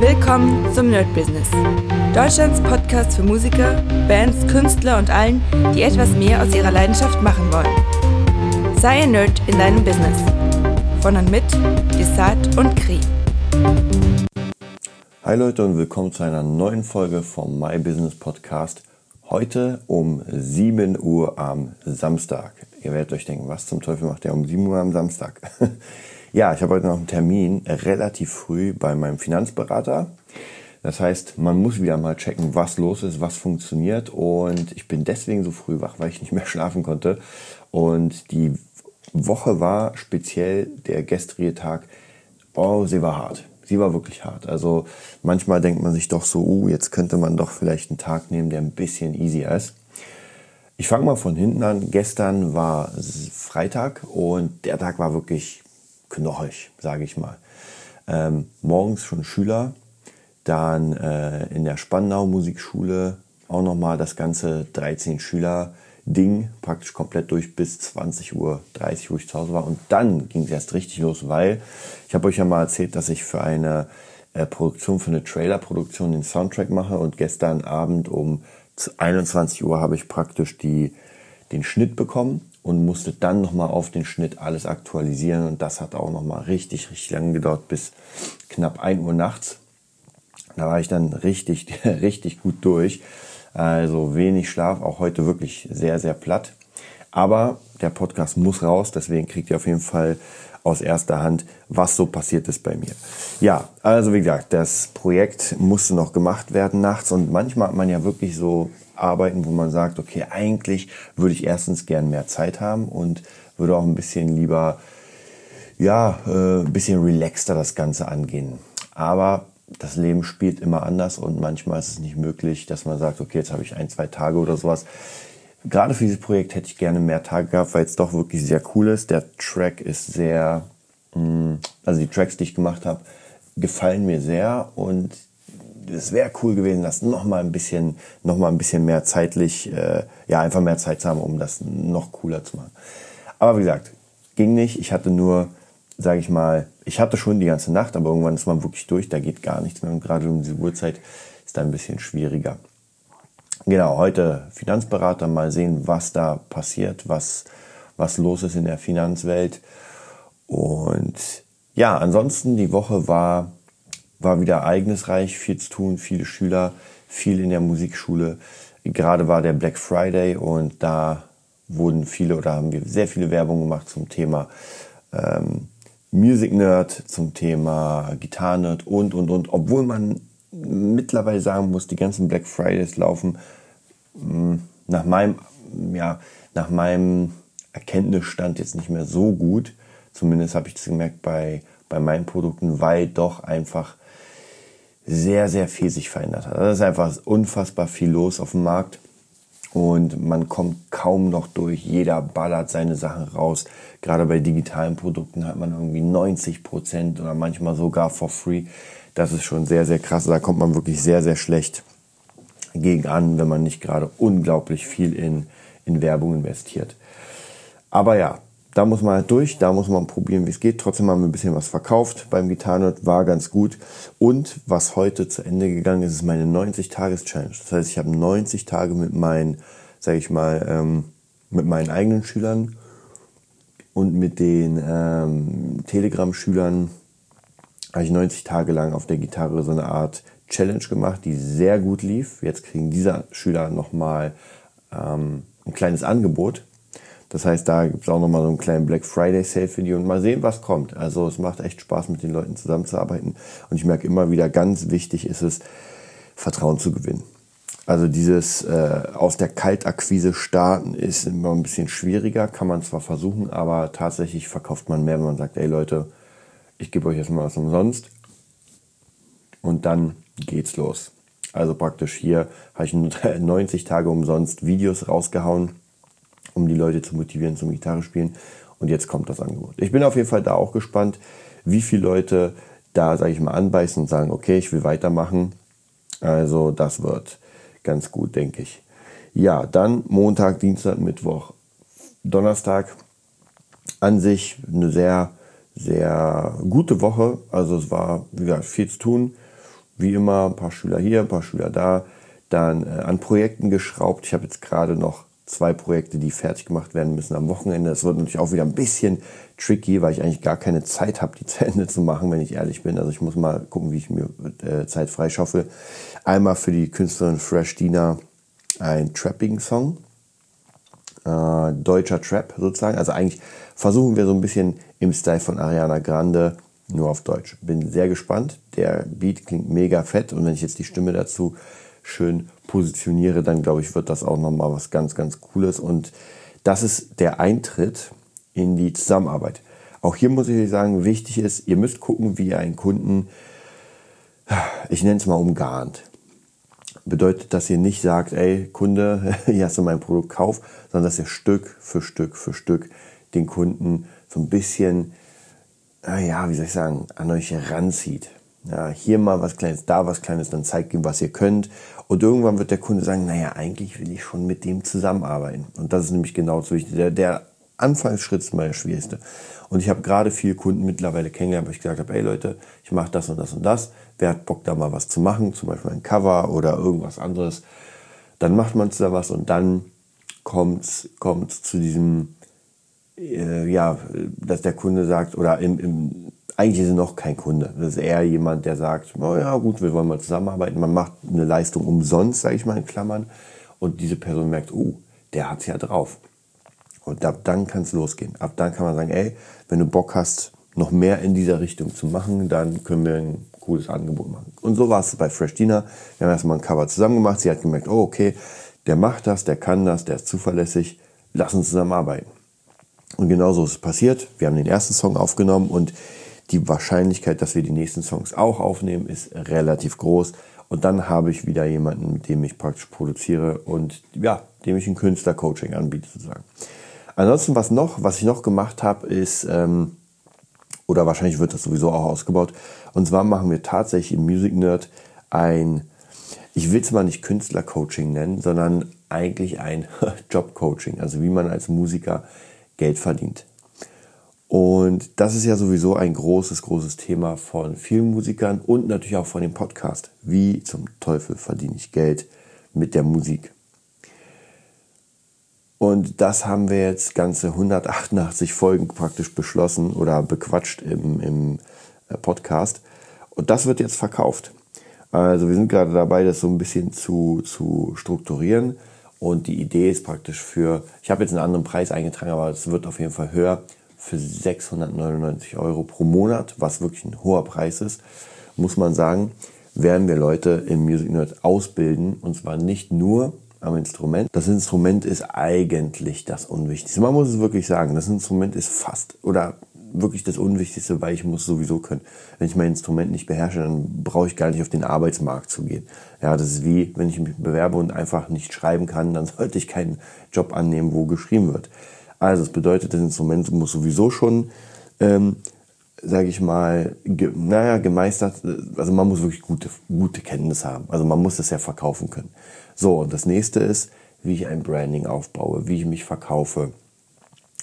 Willkommen zum Nerd Business. Deutschlands Podcast für Musiker, Bands, Künstler und allen, die etwas mehr aus ihrer Leidenschaft machen wollen. Sei ein Nerd in deinem Business. Von und mit Desart und Kri. Hi Leute und willkommen zu einer neuen Folge vom My Business Podcast. Heute um 7 Uhr am Samstag. Ihr werdet euch denken, was zum Teufel macht der um 7 Uhr am Samstag? ja, ich habe heute noch einen Termin relativ früh bei meinem Finanzberater. Das heißt, man muss wieder mal checken, was los ist, was funktioniert. Und ich bin deswegen so früh wach, weil ich nicht mehr schlafen konnte. Und die Woche war speziell der gestrige Tag, oh, sie war hart. Sie war wirklich hart. Also manchmal denkt man sich doch so, uh, jetzt könnte man doch vielleicht einen Tag nehmen, der ein bisschen easier ist. Ich fange mal von hinten an. Gestern war Freitag und der Tag war wirklich knochig, sage ich mal. Ähm, morgens schon Schüler, dann äh, in der Spandau Musikschule auch nochmal das ganze 13 Schüler Ding praktisch komplett durch bis 20 Uhr, 30 Uhr ich zu Hause war. Und dann ging es erst richtig los, weil ich habe euch ja mal erzählt, dass ich für eine äh, Produktion, für eine Trailer-Produktion den Soundtrack mache. Und gestern Abend um 21 Uhr habe ich praktisch die, den Schnitt bekommen und musste dann nochmal auf den Schnitt alles aktualisieren. Und das hat auch nochmal richtig, richtig lange gedauert, bis knapp 1 Uhr nachts. Da war ich dann richtig, richtig gut durch. Also wenig Schlaf, auch heute wirklich sehr, sehr platt. Aber der Podcast muss raus, deswegen kriegt ihr auf jeden Fall aus erster Hand, was so passiert ist bei mir. Ja, also wie gesagt, das Projekt musste noch gemacht werden nachts und manchmal hat man ja wirklich so Arbeiten, wo man sagt, okay, eigentlich würde ich erstens gern mehr Zeit haben und würde auch ein bisschen lieber, ja, äh, ein bisschen relaxter das Ganze angehen. Aber das Leben spielt immer anders und manchmal ist es nicht möglich, dass man sagt, okay, jetzt habe ich ein, zwei Tage oder sowas. Gerade für dieses Projekt hätte ich gerne mehr Tage gehabt, weil es doch wirklich sehr cool ist. Der Track ist sehr, mm, also die Tracks, die ich gemacht habe, gefallen mir sehr und es wäre cool gewesen, das noch mal ein bisschen, noch mal ein bisschen mehr zeitlich, äh, ja einfach mehr Zeit zu haben, um das noch cooler zu machen. Aber wie gesagt, ging nicht. Ich hatte nur sage ich mal, ich hatte schon die ganze Nacht, aber irgendwann ist man wirklich durch, da geht gar nichts mehr. Und gerade um diese Uhrzeit ist da ein bisschen schwieriger. Genau, heute Finanzberater, mal sehen, was da passiert, was, was los ist in der Finanzwelt. Und ja, ansonsten die Woche war, war wieder ereignisreich, viel zu tun, viele Schüler, viel in der Musikschule. Gerade war der Black Friday und da wurden viele oder haben wir sehr viele Werbung gemacht zum Thema ähm, Music Nerd, zum Thema Gitarre Nerd und, und, und. Obwohl man mittlerweile sagen muss, die ganzen Black Fridays laufen mh, mm, nach meinem, ja, nach meinem Erkenntnisstand jetzt nicht mehr so gut. Zumindest habe ich das gemerkt bei, bei meinen Produkten, weil doch einfach sehr, sehr viel sich verändert hat. Das ist einfach unfassbar viel los auf dem Markt und man kommt kaum noch durch. Jeder ballert seine Sachen raus. Gerade bei digitalen Produkten hat man irgendwie 90 Prozent oder manchmal sogar for free. Das ist schon sehr, sehr krass. Da kommt man wirklich sehr, sehr schlecht gegen an, wenn man nicht gerade unglaublich viel in, in Werbung investiert. Aber ja, da muss man halt durch, da muss man probieren, wie es geht. Trotzdem haben wir ein bisschen was verkauft beim Gitarrenort, war ganz gut. Und was heute zu Ende gegangen ist, ist meine 90-Tages-Challenge. Das heißt, ich habe 90 Tage mit meinen, sage ich mal, ähm, mit meinen eigenen Schülern und mit den ähm, Telegram-Schülern habe ich 90 Tage lang auf der Gitarre so eine Art Challenge gemacht, die sehr gut lief. Jetzt kriegen diese Schüler nochmal ähm, ein kleines Angebot das heißt, da gibt es auch nochmal so einen kleinen Black Friday Sale für die und mal sehen, was kommt. Also es macht echt Spaß, mit den Leuten zusammenzuarbeiten. Und ich merke immer wieder, ganz wichtig ist es, Vertrauen zu gewinnen. Also dieses äh, aus der Kaltakquise starten ist immer ein bisschen schwieriger, kann man zwar versuchen, aber tatsächlich verkauft man mehr, wenn man sagt, ey Leute, ich gebe euch erstmal was umsonst und dann geht's los. Also praktisch hier habe ich 90 Tage umsonst Videos rausgehauen um die Leute zu motivieren zum Gitarre spielen. Und jetzt kommt das Angebot. Ich bin auf jeden Fall da auch gespannt, wie viele Leute da, sage ich mal, anbeißen und sagen, okay, ich will weitermachen. Also das wird ganz gut, denke ich. Ja, dann Montag, Dienstag, Mittwoch, Donnerstag. An sich eine sehr, sehr gute Woche. Also es war, wie gesagt, viel zu tun. Wie immer, ein paar Schüler hier, ein paar Schüler da. Dann äh, an Projekten geschraubt. Ich habe jetzt gerade noch zwei Projekte, die fertig gemacht werden müssen am Wochenende. Das wird natürlich auch wieder ein bisschen tricky, weil ich eigentlich gar keine Zeit habe, die zu zu machen, wenn ich ehrlich bin. Also ich muss mal gucken, wie ich mir äh, Zeit freischaffe. Einmal für die Künstlerin Fresh Dina ein Trapping-Song. Äh, deutscher Trap sozusagen. Also eigentlich versuchen wir so ein bisschen im Style von Ariana Grande, nur auf Deutsch. Bin sehr gespannt. Der Beat klingt mega fett und wenn ich jetzt die Stimme dazu schön positioniere, dann glaube ich, wird das auch nochmal was ganz, ganz Cooles. Und das ist der Eintritt in die Zusammenarbeit. Auch hier muss ich sagen, wichtig ist, ihr müsst gucken, wie ihr einen Kunden, ich nenne es mal umgarnt. Bedeutet, dass ihr nicht sagt, ey Kunde, hier hast du mein Produkt, kauf, sondern dass ihr Stück für Stück für Stück den Kunden so ein bisschen, ja, wie soll ich sagen, an euch heranzieht. Ja, hier mal was Kleines, da was Kleines, dann zeigt ihm, was ihr könnt. Und irgendwann wird der Kunde sagen, naja, eigentlich will ich schon mit dem zusammenarbeiten. Und das ist nämlich genau so wichtig. Der, der Anfangsschritt ist mal der schwierigste. Und ich habe gerade viele Kunden mittlerweile kennengelernt, wo ich gesagt habe, ey Leute, ich mache das und das und das. Wer hat Bock, da mal was zu machen, zum Beispiel ein Cover oder irgendwas anderes. Dann macht man da was und dann kommt es zu diesem, äh, ja, dass der Kunde sagt, oder im, im eigentlich ist er noch kein Kunde. Das ist eher jemand, der sagt, oh ja gut, wir wollen mal zusammenarbeiten. Man macht eine Leistung umsonst, sage ich mal in Klammern. Und diese Person merkt, oh, der hat's ja drauf. Und ab dann kann es losgehen. Ab dann kann man sagen, ey, wenn du Bock hast, noch mehr in dieser Richtung zu machen, dann können wir ein cooles Angebot machen. Und so war es bei Fresh Dina. Wir haben erstmal ein Cover zusammen gemacht. Sie hat gemerkt, oh okay, der macht das, der kann das, der ist zuverlässig. Lass uns zusammenarbeiten. Und genauso ist es passiert. Wir haben den ersten Song aufgenommen und die Wahrscheinlichkeit, dass wir die nächsten Songs auch aufnehmen, ist relativ groß. Und dann habe ich wieder jemanden, mit dem ich praktisch produziere und ja, dem ich ein Künstlercoaching anbiete sozusagen. Ansonsten, was noch, was ich noch gemacht habe, ist, ähm, oder wahrscheinlich wird das sowieso auch ausgebaut, und zwar machen wir tatsächlich im Music Nerd ein, ich will es mal nicht Künstlercoaching nennen, sondern eigentlich ein Jobcoaching, also wie man als Musiker Geld verdient. Und das ist ja sowieso ein großes, großes Thema von vielen Musikern und natürlich auch von dem Podcast. Wie zum Teufel verdiene ich Geld mit der Musik? Und das haben wir jetzt ganze 188 Folgen praktisch beschlossen oder bequatscht im, im äh, Podcast. Und das wird jetzt verkauft. Also wir sind gerade dabei, das so ein bisschen zu, zu strukturieren. Und die Idee ist praktisch für, ich habe jetzt einen anderen Preis eingetragen, aber es wird auf jeden Fall höher für 699 Euro pro Monat, was wirklich ein hoher Preis ist, muss man sagen, werden wir Leute im Music Nerd ausbilden. Und zwar nicht nur am Instrument. Das Instrument ist eigentlich das Unwichtigste. Man muss es wirklich sagen, das Instrument ist fast oder wirklich das Unwichtigste, weil ich muss sowieso können. Wenn ich mein Instrument nicht beherrsche, dann brauche ich gar nicht auf den Arbeitsmarkt zu gehen. Ja, das ist wie, wenn ich mich bewerbe und einfach nicht schreiben kann, dann sollte ich keinen Job annehmen, wo geschrieben wird. Also das bedeutet, das Instrument muss sowieso schon, ähm, sage ich mal, ge naja, gemeistert, also man muss wirklich gute, gute Kenntnisse haben. Also man muss es ja verkaufen können. So, und das nächste ist, wie ich ein Branding aufbaue, wie ich mich verkaufe,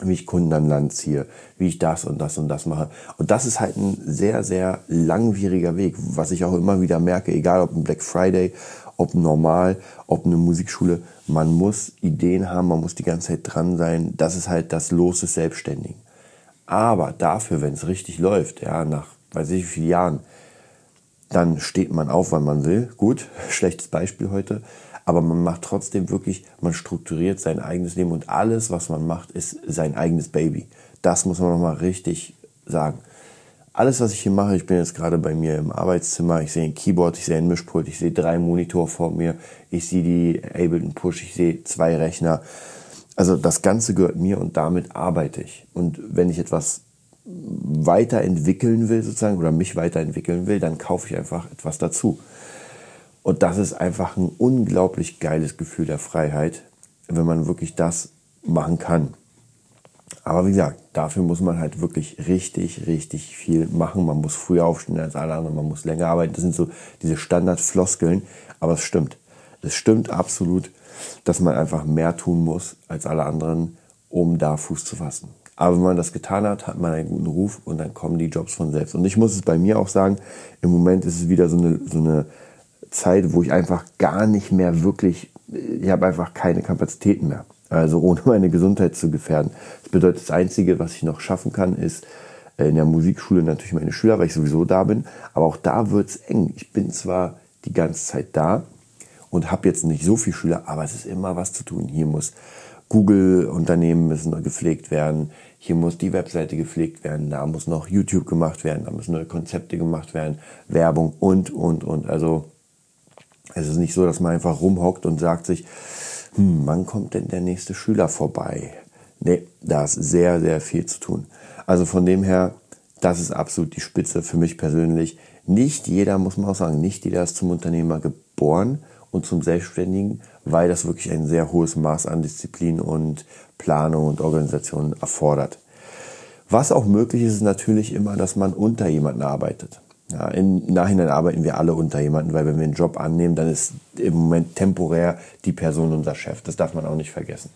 wie ich Kunden an Land ziehe, wie ich das und das und das mache. Und das ist halt ein sehr, sehr langwieriger Weg, was ich auch immer wieder merke, egal ob ein Black Friday ob normal, ob eine Musikschule. Man muss Ideen haben, man muss die ganze Zeit dran sein. Das ist halt das Los des Selbstständigen. Aber dafür, wenn es richtig läuft, ja, nach weiß ich wie vielen Jahren, dann steht man auf, wann man will. Gut, schlechtes Beispiel heute. Aber man macht trotzdem wirklich, man strukturiert sein eigenes Leben und alles, was man macht, ist sein eigenes Baby. Das muss man nochmal richtig sagen alles, was ich hier mache, ich bin jetzt gerade bei mir im Arbeitszimmer, ich sehe ein Keyboard, ich sehe ein Mischpult, ich sehe drei Monitor vor mir, ich sehe die Ableton Push, ich sehe zwei Rechner. Also das Ganze gehört mir und damit arbeite ich. Und wenn ich etwas weiterentwickeln will sozusagen oder mich weiterentwickeln will, dann kaufe ich einfach etwas dazu. Und das ist einfach ein unglaublich geiles Gefühl der Freiheit, wenn man wirklich das machen kann. Aber wie gesagt, dafür muss man halt wirklich richtig, richtig viel machen. Man muss früher aufstehen als alle anderen, man muss länger arbeiten. Das sind so diese Standardfloskeln, aber es stimmt. Es stimmt absolut, dass man einfach mehr tun muss als alle anderen, um da Fuß zu fassen. Aber wenn man das getan hat, hat man einen guten Ruf und dann kommen die Jobs von selbst. Und ich muss es bei mir auch sagen, im Moment ist es wieder so eine, so eine Zeit, wo ich einfach gar nicht mehr wirklich, ich habe einfach keine Kapazitäten mehr. Also ohne meine Gesundheit zu gefährden. Das bedeutet, das Einzige, was ich noch schaffen kann, ist äh, in der Musikschule natürlich meine Schüler, weil ich sowieso da bin. Aber auch da wird es eng. Ich bin zwar die ganze Zeit da und habe jetzt nicht so viele Schüler, aber es ist immer was zu tun. Hier muss Google-Unternehmen müssen gepflegt werden, hier muss die Webseite gepflegt werden, da muss noch YouTube gemacht werden, da müssen neue Konzepte gemacht werden, Werbung und, und, und. Also es ist nicht so, dass man einfach rumhockt und sagt sich, hm, wann kommt denn der nächste Schüler vorbei? Nee, da ist sehr, sehr viel zu tun. Also von dem her, das ist absolut die Spitze für mich persönlich. Nicht jeder, muss man auch sagen, nicht jeder ist zum Unternehmer geboren und zum Selbstständigen, weil das wirklich ein sehr hohes Maß an Disziplin und Planung und Organisation erfordert. Was auch möglich ist, ist natürlich immer, dass man unter jemanden arbeitet. Ja, Im Nachhinein arbeiten wir alle unter jemanden, weil wenn wir einen Job annehmen, dann ist im Moment temporär die Person unser Chef. Das darf man auch nicht vergessen.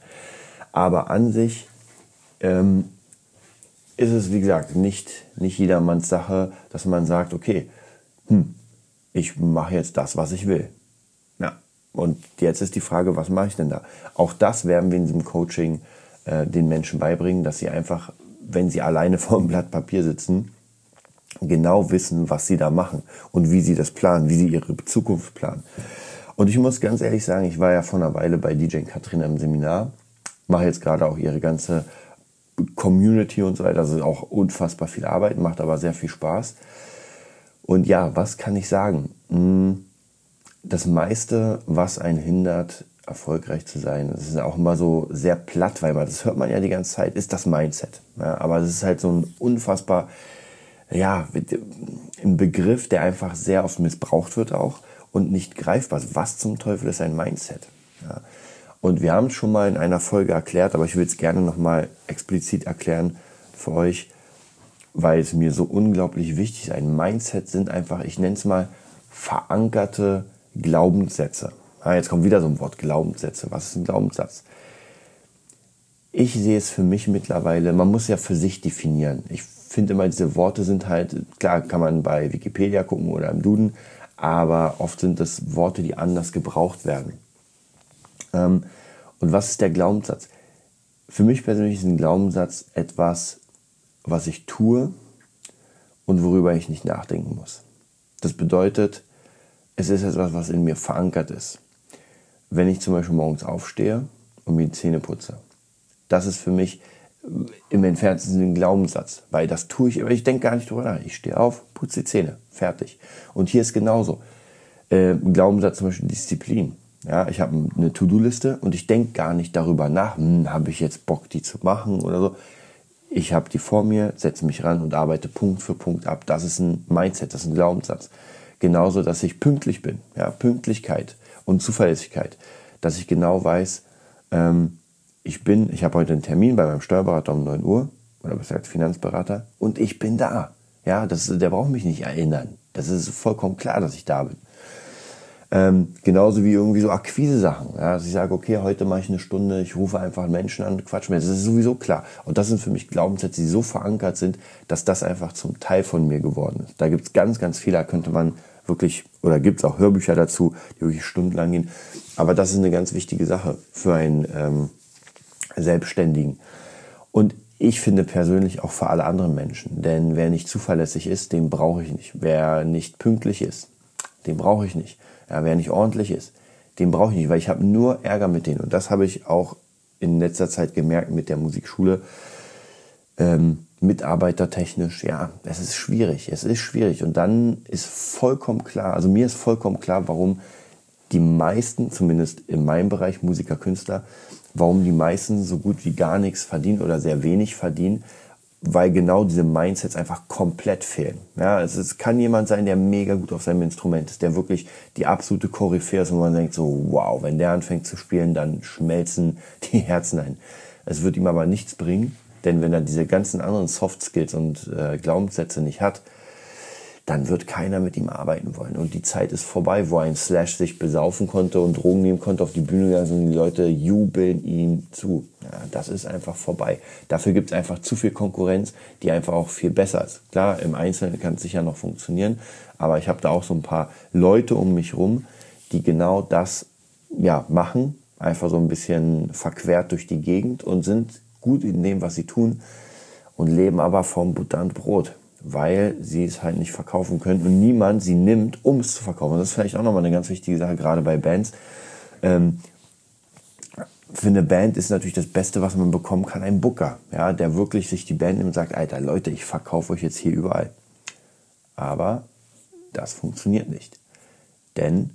Aber an sich ähm, ist es, wie gesagt, nicht, nicht jedermanns Sache, dass man sagt, okay, hm, ich mache jetzt das, was ich will. Ja, und jetzt ist die Frage, was mache ich denn da? Auch das werden wir in diesem Coaching äh, den Menschen beibringen, dass sie einfach, wenn sie alleine vor einem Blatt Papier sitzen, genau wissen, was sie da machen und wie sie das planen, wie sie ihre Zukunft planen. Und ich muss ganz ehrlich sagen, ich war ja vor einer Weile bei DJ Katrin im Seminar, mache jetzt gerade auch ihre ganze Community und so weiter. Also auch unfassbar viel Arbeit, macht aber sehr viel Spaß. Und ja, was kann ich sagen? Hm, das meiste, was einen hindert, erfolgreich zu sein, das ist auch immer so sehr platt, weil man, das hört man ja die ganze Zeit, ist das Mindset. Ja, aber es ist halt so ein unfassbar ja, ein Begriff, der einfach sehr oft missbraucht wird auch und nicht greifbar. Was zum Teufel ist ein Mindset? Ja. Und wir haben es schon mal in einer Folge erklärt, aber ich will es gerne nochmal explizit erklären für euch, weil es mir so unglaublich wichtig ist. Ein Mindset sind einfach, ich nenne es mal, verankerte Glaubenssätze. Ja, jetzt kommt wieder so ein Wort, Glaubenssätze. Was ist ein Glaubenssatz? Ich sehe es für mich mittlerweile, man muss ja für sich definieren. Ich finde immer, diese Worte sind halt, klar kann man bei Wikipedia gucken oder im Duden, aber oft sind das Worte, die anders gebraucht werden. Ähm, und was ist der Glaubenssatz? Für mich persönlich ist ein Glaubenssatz etwas, was ich tue und worüber ich nicht nachdenken muss. Das bedeutet, es ist etwas, was in mir verankert ist. Wenn ich zum Beispiel morgens aufstehe und mir die Zähne putze, das ist für mich im entferntesten Glaubenssatz, weil das tue ich, aber ich denke gar nicht drüber nach. Ich stehe auf, putze die Zähne, fertig. Und hier ist genauso. Äh, Glaubenssatz zum Beispiel Disziplin. Ja, ich habe eine To-Do-Liste und ich denke gar nicht darüber nach, hm, habe ich jetzt Bock, die zu machen oder so. Ich habe die vor mir, setze mich ran und arbeite Punkt für Punkt ab. Das ist ein Mindset, das ist ein Glaubenssatz. Genauso, dass ich pünktlich bin. Ja, Pünktlichkeit und Zuverlässigkeit. Dass ich genau weiß, ähm, ich bin, ich habe heute einen Termin bei meinem Steuerberater um 9 Uhr oder besser als Finanzberater und ich bin da. Ja, das, der braucht mich nicht erinnern. Das ist vollkommen klar, dass ich da bin. Ähm, genauso wie irgendwie so Akquise-Sachen. Ja, dass ich sage, okay, heute mache ich eine Stunde, ich rufe einfach Menschen an, quatsch mir. Das ist sowieso klar. Und das sind für mich Glaubenssätze, die so verankert sind, dass das einfach zum Teil von mir geworden ist. Da gibt es ganz, ganz viele, da könnte man wirklich, oder gibt es auch Hörbücher dazu, die wirklich stundenlang gehen. Aber das ist eine ganz wichtige Sache für ein ähm, Selbstständigen. Und ich finde persönlich auch für alle anderen Menschen. Denn wer nicht zuverlässig ist, den brauche ich nicht. Wer nicht pünktlich ist, den brauche ich nicht. Ja, wer nicht ordentlich ist, den brauche ich nicht, weil ich habe nur Ärger mit denen. Und das habe ich auch in letzter Zeit gemerkt mit der Musikschule. Ähm, mitarbeitertechnisch, ja, es ist schwierig. Es ist schwierig. Und dann ist vollkommen klar, also mir ist vollkommen klar, warum die meisten, zumindest in meinem Bereich Musiker, Künstler, warum die meisten so gut wie gar nichts verdienen oder sehr wenig verdienen, weil genau diese Mindsets einfach komplett fehlen. Ja, es, es kann jemand sein, der mega gut auf seinem Instrument ist, der wirklich die absolute Koryphäe ist, wo man denkt so, wow, wenn der anfängt zu spielen, dann schmelzen die Herzen ein. Es wird ihm aber nichts bringen, denn wenn er diese ganzen anderen Soft Skills und äh, Glaubenssätze nicht hat, dann wird keiner mit ihm arbeiten wollen. Und die Zeit ist vorbei, wo ein Slash sich besaufen konnte und Drogen nehmen konnte, auf die Bühne gegangen und die Leute jubeln ihm zu. Ja, das ist einfach vorbei. Dafür gibt es einfach zu viel Konkurrenz, die einfach auch viel besser ist. Klar, im Einzelnen kann es sicher noch funktionieren, aber ich habe da auch so ein paar Leute um mich rum, die genau das ja, machen, einfach so ein bisschen verquert durch die Gegend und sind gut in dem, was sie tun und leben aber vom Butter Brot weil sie es halt nicht verkaufen können und niemand sie nimmt, um es zu verkaufen. Das ist vielleicht auch nochmal eine ganz wichtige Sache, gerade bei Bands. Ähm, für eine Band ist natürlich das Beste, was man bekommen kann, ein Booker, ja, der wirklich sich die Band nimmt und sagt, Alter, Leute, ich verkaufe euch jetzt hier überall. Aber das funktioniert nicht. Denn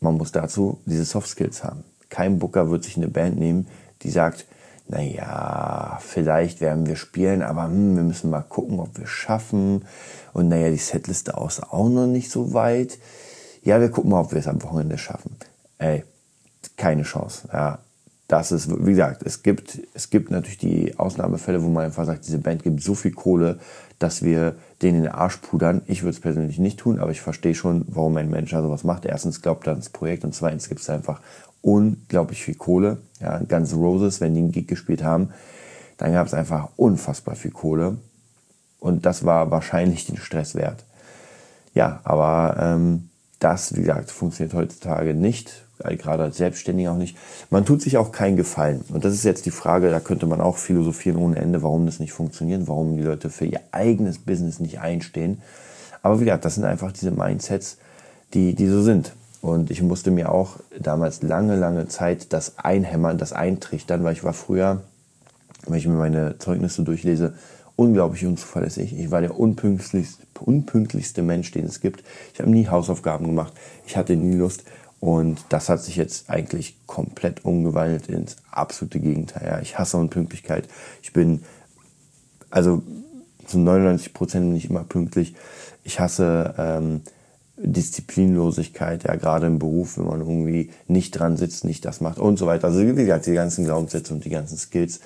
man muss dazu diese Soft Skills haben. Kein Booker wird sich eine Band nehmen, die sagt, naja, vielleicht werden wir spielen, aber hm, wir müssen mal gucken, ob wir schaffen. Und naja, die Setliste aus auch noch nicht so weit. Ja, wir gucken mal, ob wir es am Wochenende schaffen. Ey, keine Chance. Ja, das ist, wie gesagt, es gibt, es gibt natürlich die Ausnahmefälle, wo man einfach sagt, diese Band gibt so viel Kohle, dass wir den in den Arsch pudern. Ich würde es persönlich nicht tun, aber ich verstehe schon, warum ein Mensch sowas macht. Erstens glaubt er ans Projekt und zweitens gibt es einfach unglaublich viel Kohle. Ja, Guns Roses, wenn die einen Gig gespielt haben, dann gab es einfach unfassbar viel Kohle. Und das war wahrscheinlich den Stress wert. Ja, aber ähm, das, wie gesagt, funktioniert heutzutage nicht, gerade als Selbstständiger auch nicht. Man tut sich auch keinen Gefallen. Und das ist jetzt die Frage, da könnte man auch philosophieren ohne Ende, warum das nicht funktioniert, warum die Leute für ihr eigenes Business nicht einstehen. Aber wie gesagt, das sind einfach diese Mindsets, die, die so sind. Und ich musste mir auch damals lange, lange Zeit das einhämmern, das eintrichtern, weil ich war früher, wenn ich mir meine Zeugnisse durchlese, unglaublich unzuverlässig. Ich war der unpünktlichste, unpünktlichste Mensch, den es gibt. Ich habe nie Hausaufgaben gemacht. Ich hatte nie Lust. Und das hat sich jetzt eigentlich komplett umgewandelt ins absolute Gegenteil. Ja, ich hasse Unpünktlichkeit. Ich bin, also zu 99 Prozent bin ich immer pünktlich. Ich hasse ähm, Disziplinlosigkeit, ja, gerade im Beruf, wenn man irgendwie nicht dran sitzt, nicht das macht und so weiter. Also wie gesagt, die ganzen Glaubenssätze und die ganzen Skills,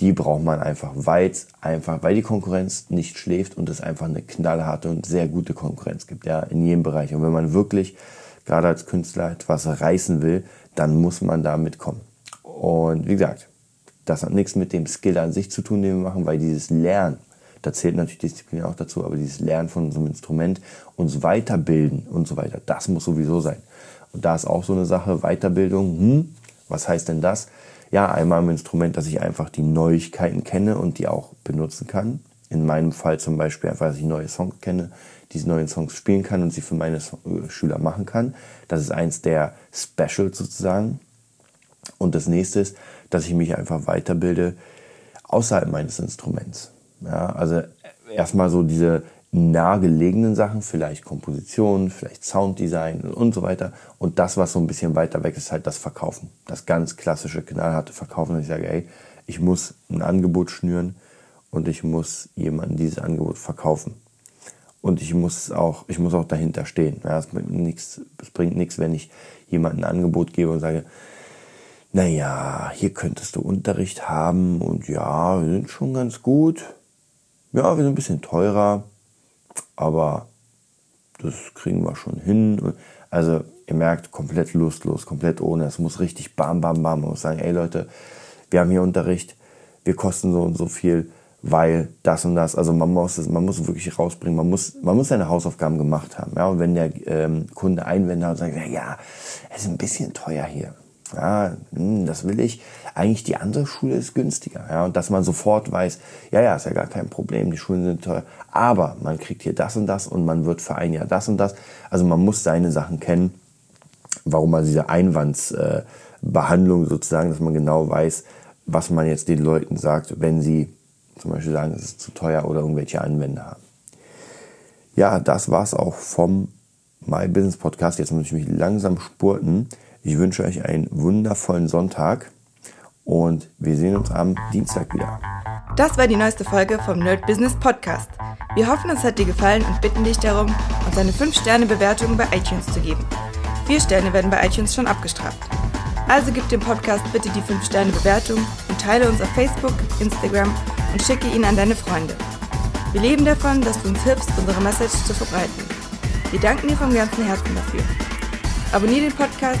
die braucht man einfach, weil einfach, weil die Konkurrenz nicht schläft und es einfach eine knallharte und sehr gute Konkurrenz gibt, ja, in jedem Bereich. Und wenn man wirklich gerade als Künstler etwas reißen will, dann muss man da mitkommen. Und wie gesagt, das hat nichts mit dem Skill an sich zu tun, den wir machen, weil dieses Lernen da zählt natürlich Disziplin auch dazu, aber dieses Lernen von unserem Instrument, uns weiterbilden und so weiter, das muss sowieso sein. Und da ist auch so eine Sache, Weiterbildung, hm, was heißt denn das? Ja, einmal im Instrument, dass ich einfach die Neuigkeiten kenne und die auch benutzen kann. In meinem Fall zum Beispiel einfach, dass ich neue Songs kenne, diese neuen Songs spielen kann und sie für meine äh, Schüler machen kann. Das ist eins der Specials sozusagen. Und das nächste ist, dass ich mich einfach weiterbilde außerhalb meines Instruments. Ja, also erstmal so diese nahegelegenen Sachen, vielleicht Komposition, vielleicht Sounddesign und so weiter. Und das, was so ein bisschen weiter weg ist, halt das Verkaufen. Das ganz klassische knallharte Verkaufen. Und ich sage, ey, ich muss ein Angebot schnüren und ich muss jemandem dieses Angebot verkaufen. Und ich muss auch, ich muss auch dahinter stehen. Ja, es, bringt nichts, es bringt nichts, wenn ich jemandem ein Angebot gebe und sage, naja, hier könntest du Unterricht haben und ja, wir sind schon ganz gut ja, wir sind ein bisschen teurer, aber das kriegen wir schon hin. Also ihr merkt, komplett lustlos, komplett ohne. Es muss richtig bam, bam, bam. Man muss sagen, ey Leute, wir haben hier Unterricht, wir kosten so und so viel, weil das und das. Also man muss es, man muss wirklich rausbringen. Man muss, man muss seine Hausaufgaben gemacht haben. Ja, und wenn der ähm, Kunde Einwände hat und sagt, ja, es ist ein bisschen teuer hier ja, hm, das will ich. Eigentlich die andere Schule ist günstiger. Ja, und dass man sofort weiß, ja, ja, ist ja gar kein Problem, die Schulen sind teuer. Aber man kriegt hier das und das und man wird für ein Jahr das und das. Also man muss seine Sachen kennen, warum man diese Einwandsbehandlung sozusagen, dass man genau weiß, was man jetzt den Leuten sagt, wenn sie zum Beispiel sagen, es ist zu teuer oder irgendwelche Anwände haben. Ja, das war's auch vom My Business Podcast. Jetzt muss ich mich langsam spurten. Ich wünsche euch einen wundervollen Sonntag und wir sehen uns am Dienstag wieder. Das war die neueste Folge vom Nerd Business Podcast. Wir hoffen, es hat dir gefallen und bitten dich darum, uns eine 5-Sterne-Bewertung bei iTunes zu geben. Vier Sterne werden bei iTunes schon abgestraft. Also gib dem Podcast bitte die 5-Sterne-Bewertung und teile uns auf Facebook, Instagram und schicke ihn an deine Freunde. Wir leben davon, dass du uns hilfst, unsere Message zu verbreiten. Wir danken dir vom ganzen Herzen dafür. Abonnier den Podcast,